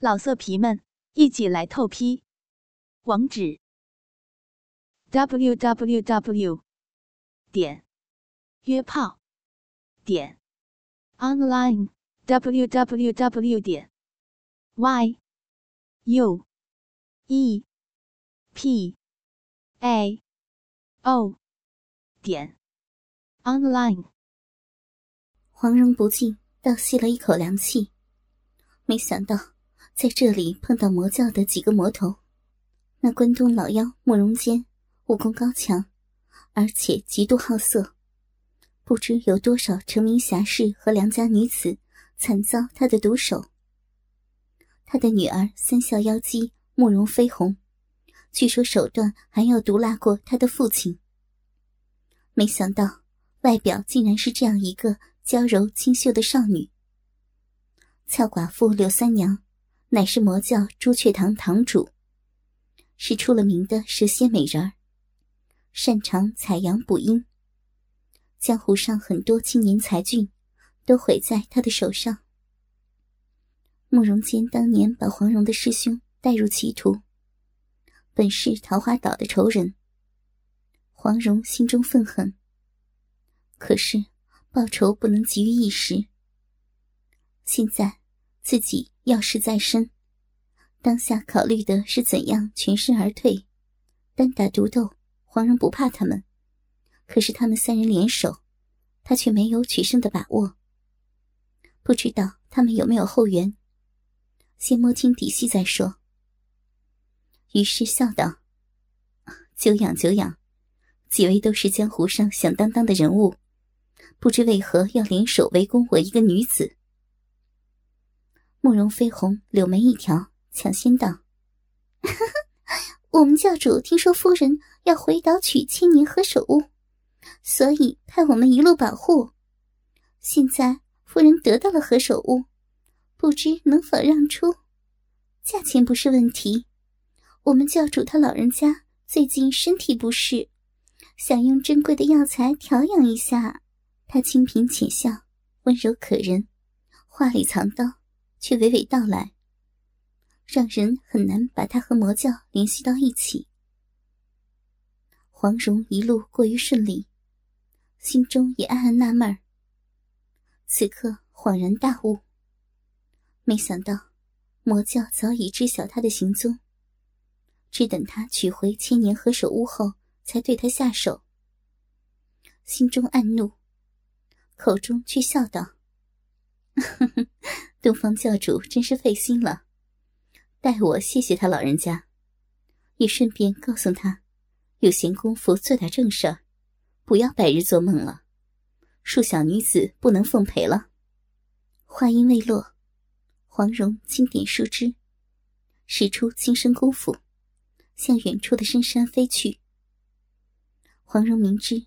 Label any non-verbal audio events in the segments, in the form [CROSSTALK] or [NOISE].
老色皮们，一起来透批！网址：w w w 点约炮点 online w w w 点 y u e p a o 点 online。黄蓉不禁倒吸了一口凉气，没想到。在这里碰到魔教的几个魔头，那关东老妖慕容坚武功高强，而且极度好色，不知有多少成名侠士和良家女子惨遭他的毒手。他的女儿三笑妖姬慕容飞鸿，据说手段还要毒辣过他的父亲。没想到外表竟然是这样一个娇柔清秀的少女。俏寡妇柳三娘。乃是魔教朱雀堂堂主，是出了名的蛇蝎美人儿，擅长采阳补阴。江湖上很多青年才俊，都毁在他的手上。慕容坚当年把黄蓉的师兄带入歧途，本是桃花岛的仇人。黄蓉心中愤恨，可是报仇不能急于一时。现在自己。要事在身，当下考虑的是怎样全身而退。单打独斗，黄蓉不怕他们，可是他们三人联手，他却没有取胜的把握。不知道他们有没有后援，先摸清底细再说。于是笑道：“久仰久仰，几位都是江湖上响当当的人物，不知为何要联手围攻我一个女子。”慕容飞鸿柳眉一挑，抢先道：“我们教主听说夫人要回岛取千年何首乌，所以派我们一路保护。现在夫人得到了何首乌，不知能否让出？价钱不是问题。我们教主他老人家最近身体不适，想用珍贵的药材调养一下。他清贫浅笑，温柔可人，话里藏刀。”却娓娓道来，让人很难把他和魔教联系到一起。黄蓉一路过于顺利，心中也暗暗纳闷。此刻恍然大悟，没想到魔教早已知晓他的行踪，只等他取回千年何首乌后，才对他下手。心中暗怒，口中却笑道：“呵呵。”东方教主真是费心了，代我谢谢他老人家，也顺便告诉他，有闲工夫做点正事儿，不要白日做梦了。恕小女子不能奉陪了。话音未落，黄蓉轻点树枝，使出轻身功夫，向远处的深山飞去。黄蓉明知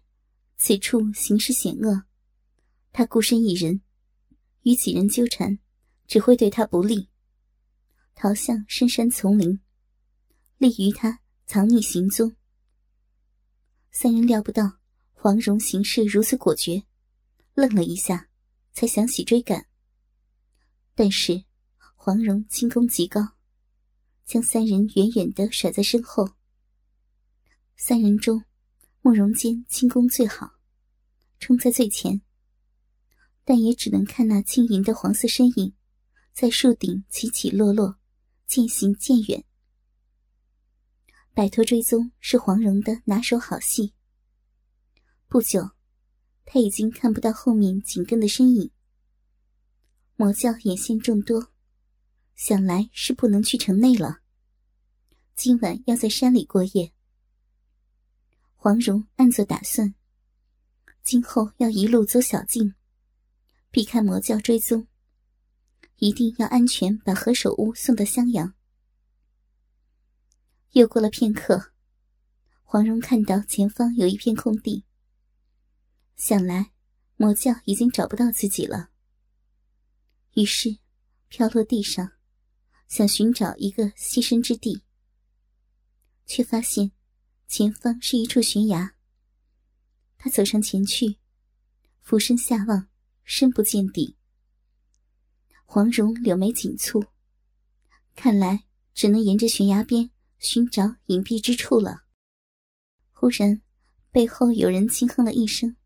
此处形势险恶，她孤身一人，与几人纠缠。只会对他不利，逃向深山丛林，利于他藏匿行踪。三人料不到黄蓉行事如此果决，愣了一下，才想起追赶。但是黄蓉轻功极高，将三人远远的甩在身后。三人中，慕容坚轻功最好，冲在最前，但也只能看那轻盈的黄色身影。在树顶起起落落，渐行渐远。摆脱追踪是黄蓉的拿手好戏。不久，他已经看不到后面紧跟的身影。魔教眼线众多，想来是不能去城内了。今晚要在山里过夜。黄蓉暗作打算，今后要一路走小径，避开魔教追踪。一定要安全把何首乌送到襄阳。又过了片刻，黄蓉看到前方有一片空地，想来魔教已经找不到自己了。于是飘落地上，想寻找一个栖身之地，却发现前方是一处悬崖。他走上前去，俯身下望，深不见底。黄蓉柳眉紧蹙，看来只能沿着悬崖边寻找隐蔽之处了。忽然，背后有人轻哼了一声，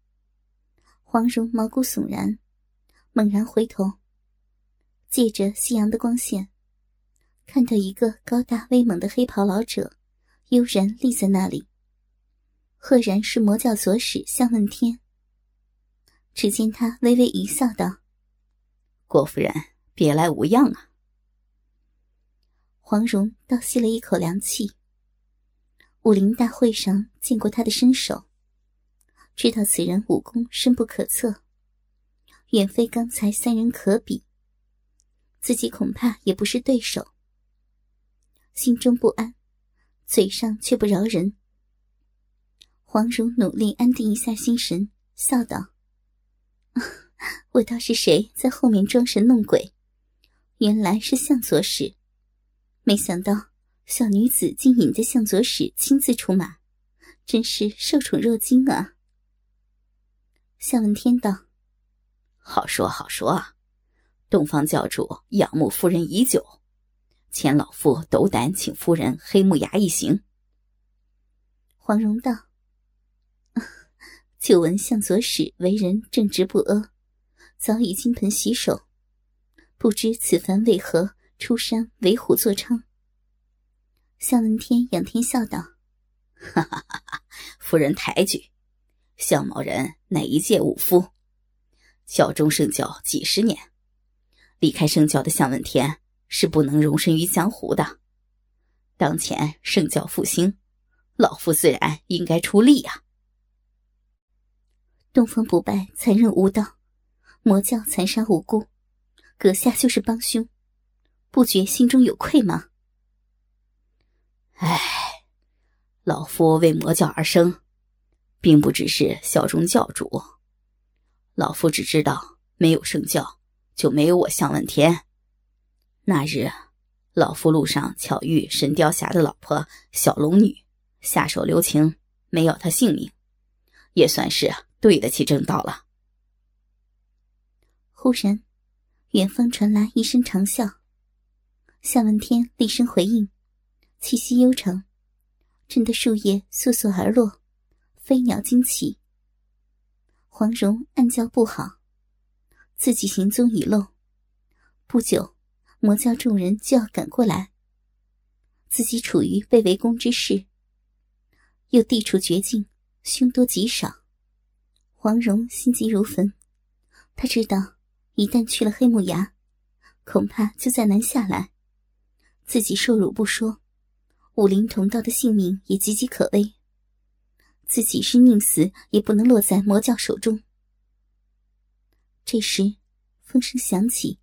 黄蓉毛骨悚然，猛然回头，借着夕阳的光线，看到一个高大威猛的黑袍老者悠然立在那里，赫然是魔教左使向问天。只见他微微一笑，道：“郭夫人，别来无恙啊。”黄蓉倒吸了一口凉气。武林大会上见过他的身手，知道此人武功深不可测，远非刚才三人可比。自己恐怕也不是对手，心中不安，嘴上却不饶人。黄蓉努力安定一下心神，笑道：“ [LAUGHS] 我倒是谁在后面装神弄鬼，原来是向左使。”没想到小女子竟引得向左使亲自出马，真是受宠若惊啊！向问天道：“好说好说啊，东方教主仰慕夫人已久，前老夫斗胆请夫人黑木崖一行。”黄蓉道：“ [LAUGHS] 久闻向左使为人正直不阿，早已金盆洗手，不知此番为何？”出山为虎作伥。向问天仰天笑道：“哈哈哈哈夫人抬举，向某人乃一介武夫，教中圣教几十年，离开圣教的向问天是不能容身于江湖的。当前圣教复兴，老夫自然应该出力呀。东方不败残忍无道，魔教残杀无辜，阁下就是帮凶。”不觉心中有愧吗？唉，老夫为魔教而生，并不只是效忠教主。老夫只知道，没有圣教，就没有我向问天。那日，老夫路上巧遇神雕侠的老婆小龙女，下手留情，没要她性命，也算是对得起正道了。忽然，远方传来一声长啸。夏问天厉声回应，气息悠长，震得树叶簌簌而落，飞鸟惊起。黄蓉暗叫不好，自己行踪已露，不久魔教众人就要赶过来，自己处于被围攻之势，又地处绝境，凶多吉少。黄蓉心急如焚，他知道一旦去了黑木崖，恐怕就再难下来。自己受辱不说，武林同道的性命也岌岌可危。自己是宁死也不能落在魔教手中。这时，风声响起，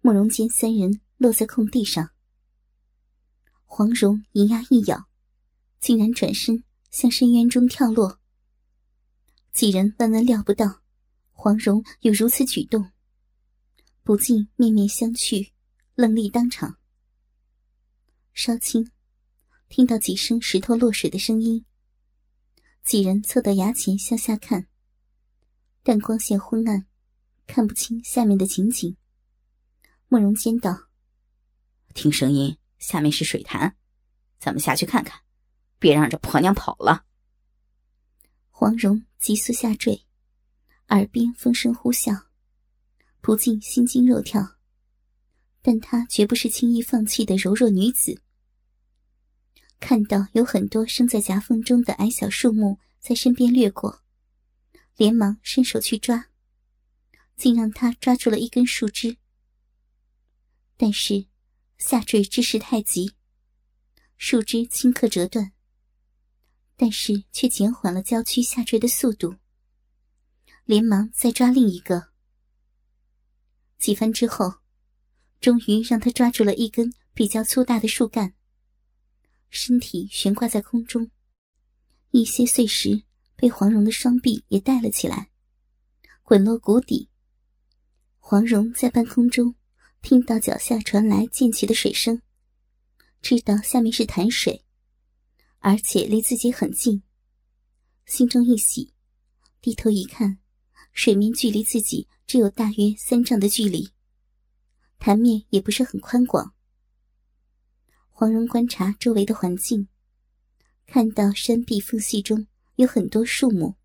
慕容坚三人落在空地上。黄蓉银牙一咬，竟然转身向深渊中跳落。几人万万料不到，黄蓉有如此举动，不禁面面相觑，愣立当场。稍轻，听到几声石头落水的声音。几人凑到崖前向下看，但光线昏暗，看不清下面的情景。慕容坚道：“听声音，下面是水潭，咱们下去看看，别让这婆娘跑了。”黄蓉急速下坠，耳边风声呼啸，不禁心惊肉跳。但她绝不是轻易放弃的柔弱女子。看到有很多生在夹缝中的矮小树木在身边掠过，连忙伸手去抓，竟让她抓住了一根树枝。但是下坠之势太急，树枝顷刻折断，但是却减缓了娇躯下坠的速度。连忙再抓另一个，几番之后，终于让他抓住了一根比较粗大的树干。身体悬挂在空中，一些碎石被黄蓉的双臂也带了起来，滚落谷底。黄蓉在半空中听到脚下传来溅起的水声，知道下面是潭水，而且离自己很近，心中一喜，低头一看，水面距离自己只有大约三丈的距离，潭面也不是很宽广。黄蓉观察周围的环境，看到山壁缝隙中有很多树木。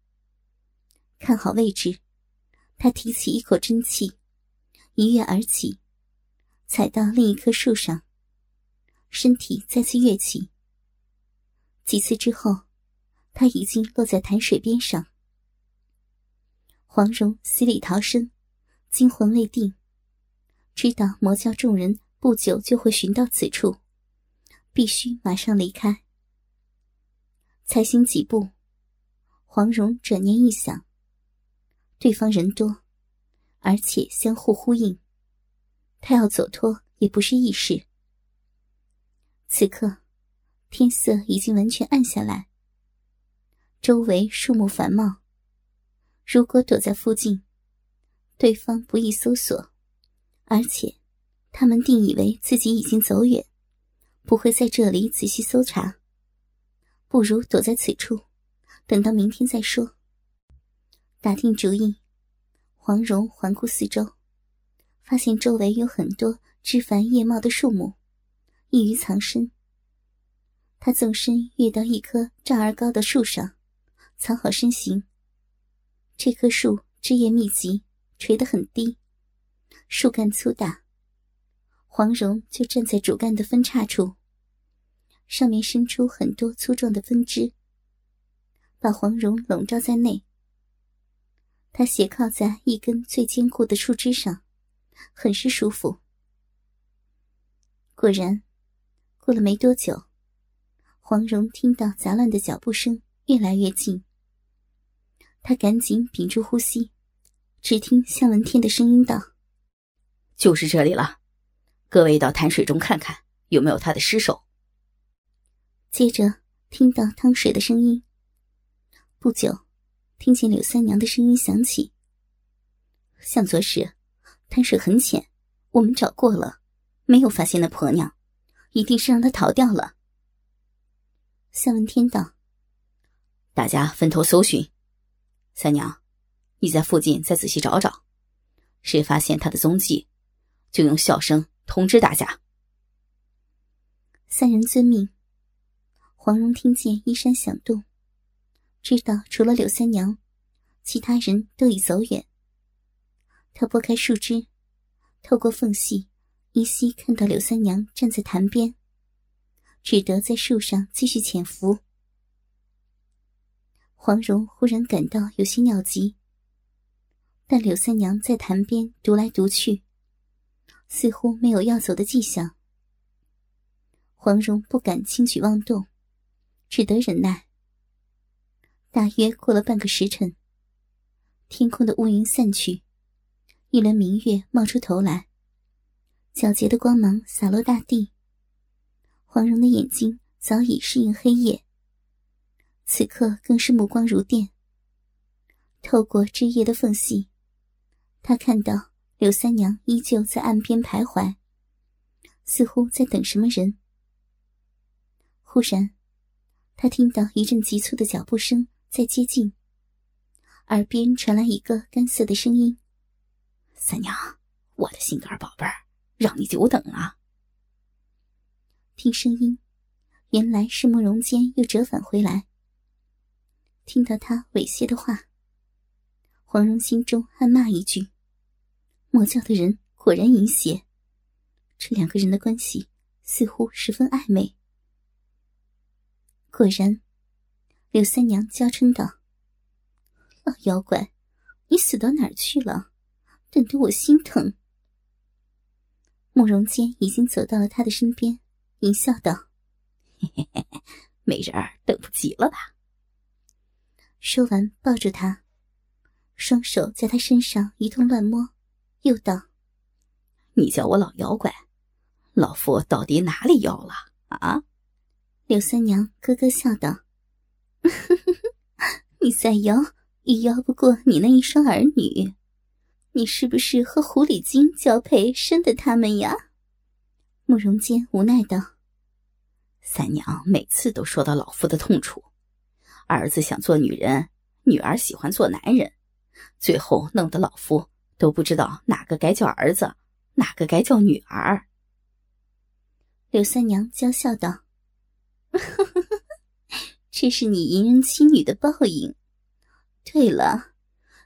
看好位置，他提起一口真气，一跃而起，踩到另一棵树上，身体再次跃起。几次之后，他已经落在潭水边上。黄蓉死里逃生，惊魂未定，知道魔教众人不久就会寻到此处，必须马上离开。才行几步，黄蓉转念一想，对方人多，而且相互呼应，他要走脱也不是易事。此刻，天色已经完全暗下来，周围树木繁茂。如果躲在附近，对方不易搜索，而且他们定以为自己已经走远，不会在这里仔细搜查。不如躲在此处，等到明天再说。打定主意，黄蓉环顾四周，发现周围有很多枝繁叶茂的树木，易于藏身。他纵身跃到一棵丈二高的树上，藏好身形。这棵树枝叶密集，垂得很低，树干粗大。黄蓉就站在主干的分叉处，上面伸出很多粗壮的分支，把黄蓉笼罩在内。她斜靠在一根最坚固的树枝上，很是舒服。果然，过了没多久，黄蓉听到杂乱的脚步声越来越近。他赶紧屏住呼吸，只听向文天的声音道：“就是这里了，各位到潭水中看看有没有他的尸首。”接着听到汤水的声音。不久，听见柳三娘的声音响起：“向左使，潭水很浅，我们找过了，没有发现那婆娘，一定是让她逃掉了。”向文天道：“大家分头搜寻。”三娘，你在附近再仔细找找，谁发现他的踪迹，就用笑声通知大家。三人遵命。黄蓉听见衣衫响动，知道除了柳三娘，其他人都已走远。她拨开树枝，透过缝隙，依稀看到柳三娘站在潭边，只得在树上继续潜伏。黄蓉忽然感到有些尿急，但柳三娘在潭边踱来踱去，似乎没有要走的迹象。黄蓉不敢轻举妄动，只得忍耐。大约过了半个时辰，天空的乌云散去，一轮明月冒出头来，皎洁的光芒洒落大地。黄蓉的眼睛早已适应黑夜。此刻更是目光如电。透过枝叶的缝隙，他看到柳三娘依旧在岸边徘徊，似乎在等什么人。忽然，他听到一阵急促的脚步声在接近，耳边传来一个干涩的声音：“三娘，我的心肝宝贝儿，让你久等了。”听声音，原来是慕容坚又折返回来。听到他猥亵的话，黄蓉心中暗骂一句：“魔教的人果然淫邪。”这两个人的关系似乎十分暧昧。果然，柳三娘娇嗔道：“老妖怪，你死到哪儿去了？等得我心疼。”慕容坚已经走到了他的身边，淫笑道：“嘿嘿嘿，美人儿等不及了吧？”说完，抱住他，双手在他身上一通乱摸，又道：“你叫我老妖怪，老夫到底哪里妖了啊？”柳三娘咯咯笑道：“ [LAUGHS] 你再妖也妖不过你那一双儿女，你是不是和狐狸精交配生的他们呀？”慕容坚无奈道：“三娘每次都说到老夫的痛处。”儿子想做女人，女儿喜欢做男人，最后弄得老夫都不知道哪个该叫儿子，哪个该叫女儿。柳三娘娇笑道：“这是你淫人妻女的报应。对了，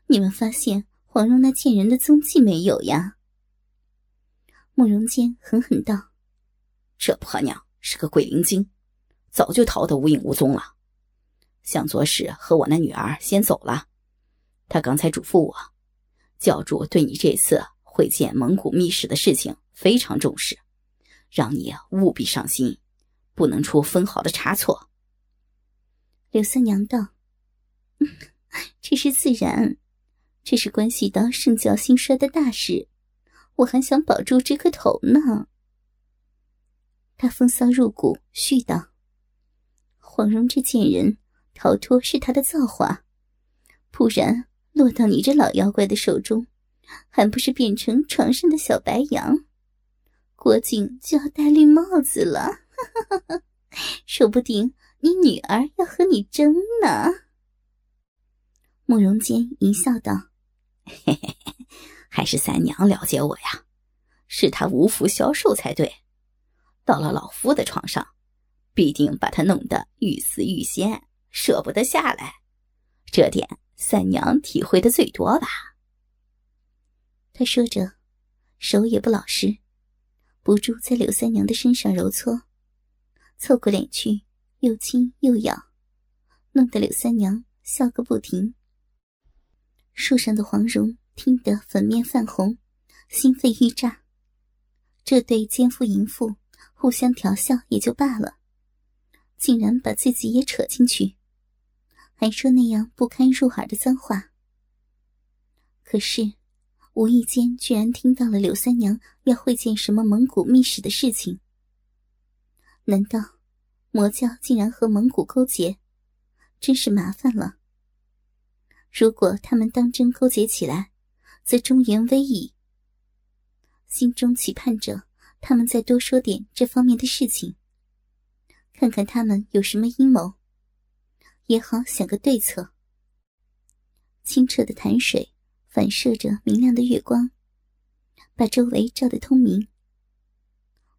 你们发现黄蓉那贱人的踪迹没有呀？”慕容坚狠狠道：“这婆娘是个鬼灵精，早就逃得无影无踪了。向左使和我那女儿先走了，他刚才嘱咐我，教主对你这次会见蒙古密使的事情非常重视。”让你务必上心，不能出分毫的差错。刘三娘道：“这是自然，这是关系到圣教兴衰的大事，我还想保住这颗头呢。”他风骚入骨，絮道：“黄蓉这贱人，逃脱是他的造化，不然落到你这老妖怪的手中，还不是变成床上的小白羊？”郭靖就要戴绿帽子了，[LAUGHS] 说不定你女儿要和你争呢。慕容坚一笑道：“嘿嘿嘿，还是三娘了解我呀，是她无福消受才对。到了老夫的床上，必定把他弄得欲死欲仙，舍不得下来。这点三娘体会的最多吧？”他说着，手也不老实。不住在柳三娘的身上揉搓，凑过脸去，又亲又咬，弄得柳三娘笑个不停。树上的黄蓉听得粉面泛红，心肺欲炸。这对奸夫淫妇互相调笑也就罢了，竟然把自己也扯进去，还说那样不堪入耳的脏话。可是。无意间，居然听到了柳三娘要会见什么蒙古密使的事情。难道魔教竟然和蒙古勾结？真是麻烦了。如果他们当真勾结起来，则中原危矣。心中期盼着他们再多说点这方面的事情，看看他们有什么阴谋，也好想个对策。清澈的潭水。反射着明亮的月光，把周围照得通明。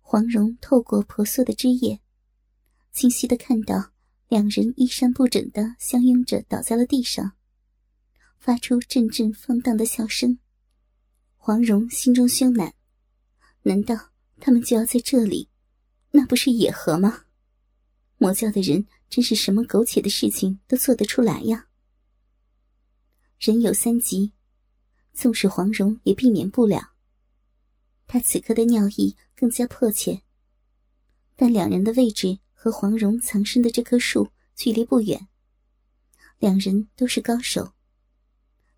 黄蓉透过婆娑的枝叶，清晰的看到两人衣衫不整的相拥着倒在了地上，发出阵阵放荡的笑声。黄蓉心中羞赧，难道他们就要在这里？那不是野河吗？魔教的人真是什么苟且的事情都做得出来呀！人有三急。纵使黄蓉也避免不了，他此刻的尿意更加迫切。但两人的位置和黄蓉藏身的这棵树距离不远，两人都是高手，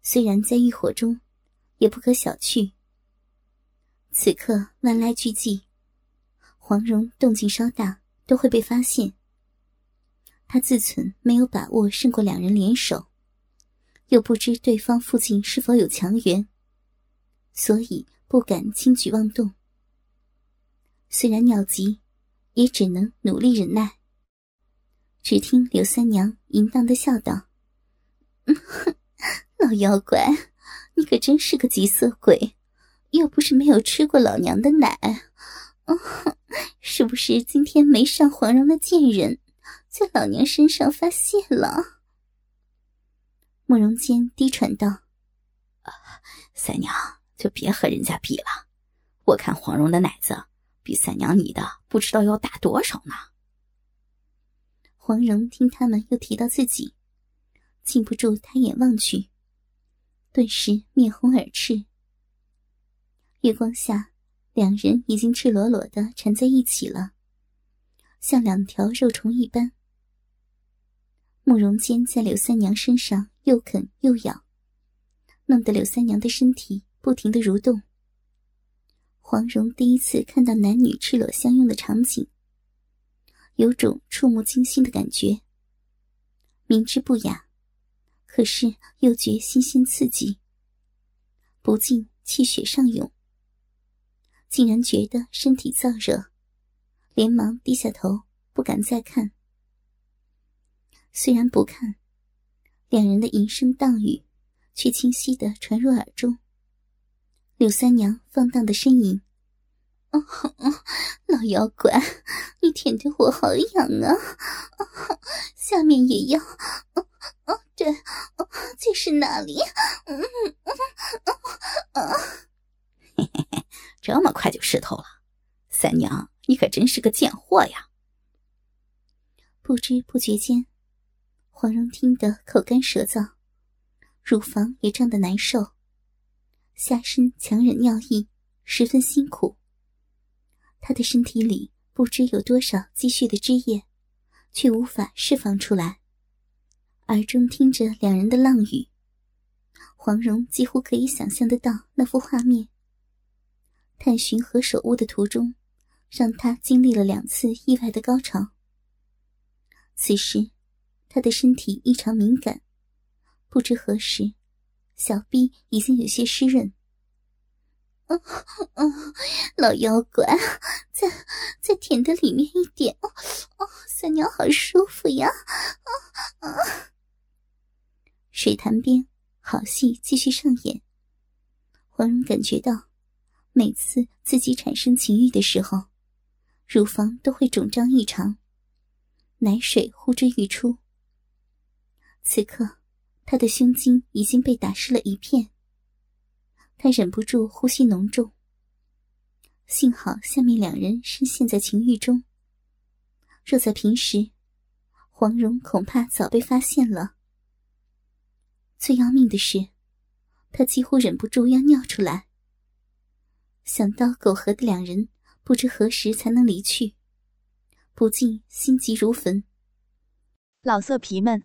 虽然在欲火中，也不可小觑。此刻万籁俱寂，黄蓉动静稍大都会被发现。他自忖没有把握胜过两人联手。又不知对方附近是否有强援，所以不敢轻举妄动。虽然尿急，也只能努力忍耐。只听刘三娘淫荡的笑道：“老妖怪，你可真是个急色鬼！又不是没有吃过老娘的奶，是不是今天没上黄蓉的贱人，在老娘身上发泄了？”慕容坚低喘道：“三娘就别和人家比了，我看黄蓉的奶子比三娘你的不知道要大多少呢。”黄蓉听他们又提到自己，禁不住抬眼望去，顿时面红耳赤。月光下，两人已经赤裸裸的缠在一起了，像两条肉虫一般。慕容坚在柳三娘身上。又啃又咬，弄得柳三娘的身体不停的蠕动。黄蓉第一次看到男女赤裸相拥的场景，有种触目惊心的感觉。明知不雅，可是又觉新鲜刺激，不禁气血上涌，竟然觉得身体燥热，连忙低下头，不敢再看。虽然不看。两人的吟声荡语，却清晰的传入耳中。柳三娘放荡的呻吟，老妖怪，你舔的我好痒啊！下面也要，对，这是哪里？[LAUGHS] 这么快就湿透了，三娘，你可真是个贱货呀！不知不觉间，黄蓉听得口干舌燥，乳房也胀得难受，下身强忍尿意，十分辛苦。她的身体里不知有多少积蓄的汁液，却无法释放出来。耳中听着两人的浪语，黄蓉几乎可以想象得到那幅画面。探寻何首乌的途中，让她经历了两次意外的高潮。此时，他的身体异常敏感，不知何时，小臂已经有些湿润。嗯嗯，老妖怪，再再舔的里面一点哦哦，三娘好舒服呀！啊啊！水潭边，好戏继续上演。黄蓉感觉到，每次自己产生情欲的时候，乳房都会肿胀异常，奶水呼之欲出。此刻，他的胸襟已经被打湿了一片。他忍不住呼吸浓重。幸好下面两人深陷在情欲中。若在平时，黄蓉恐怕早被发现了。最要命的是，他几乎忍不住要尿出来。想到苟合的两人不知何时才能离去，不禁心急如焚。老色皮们，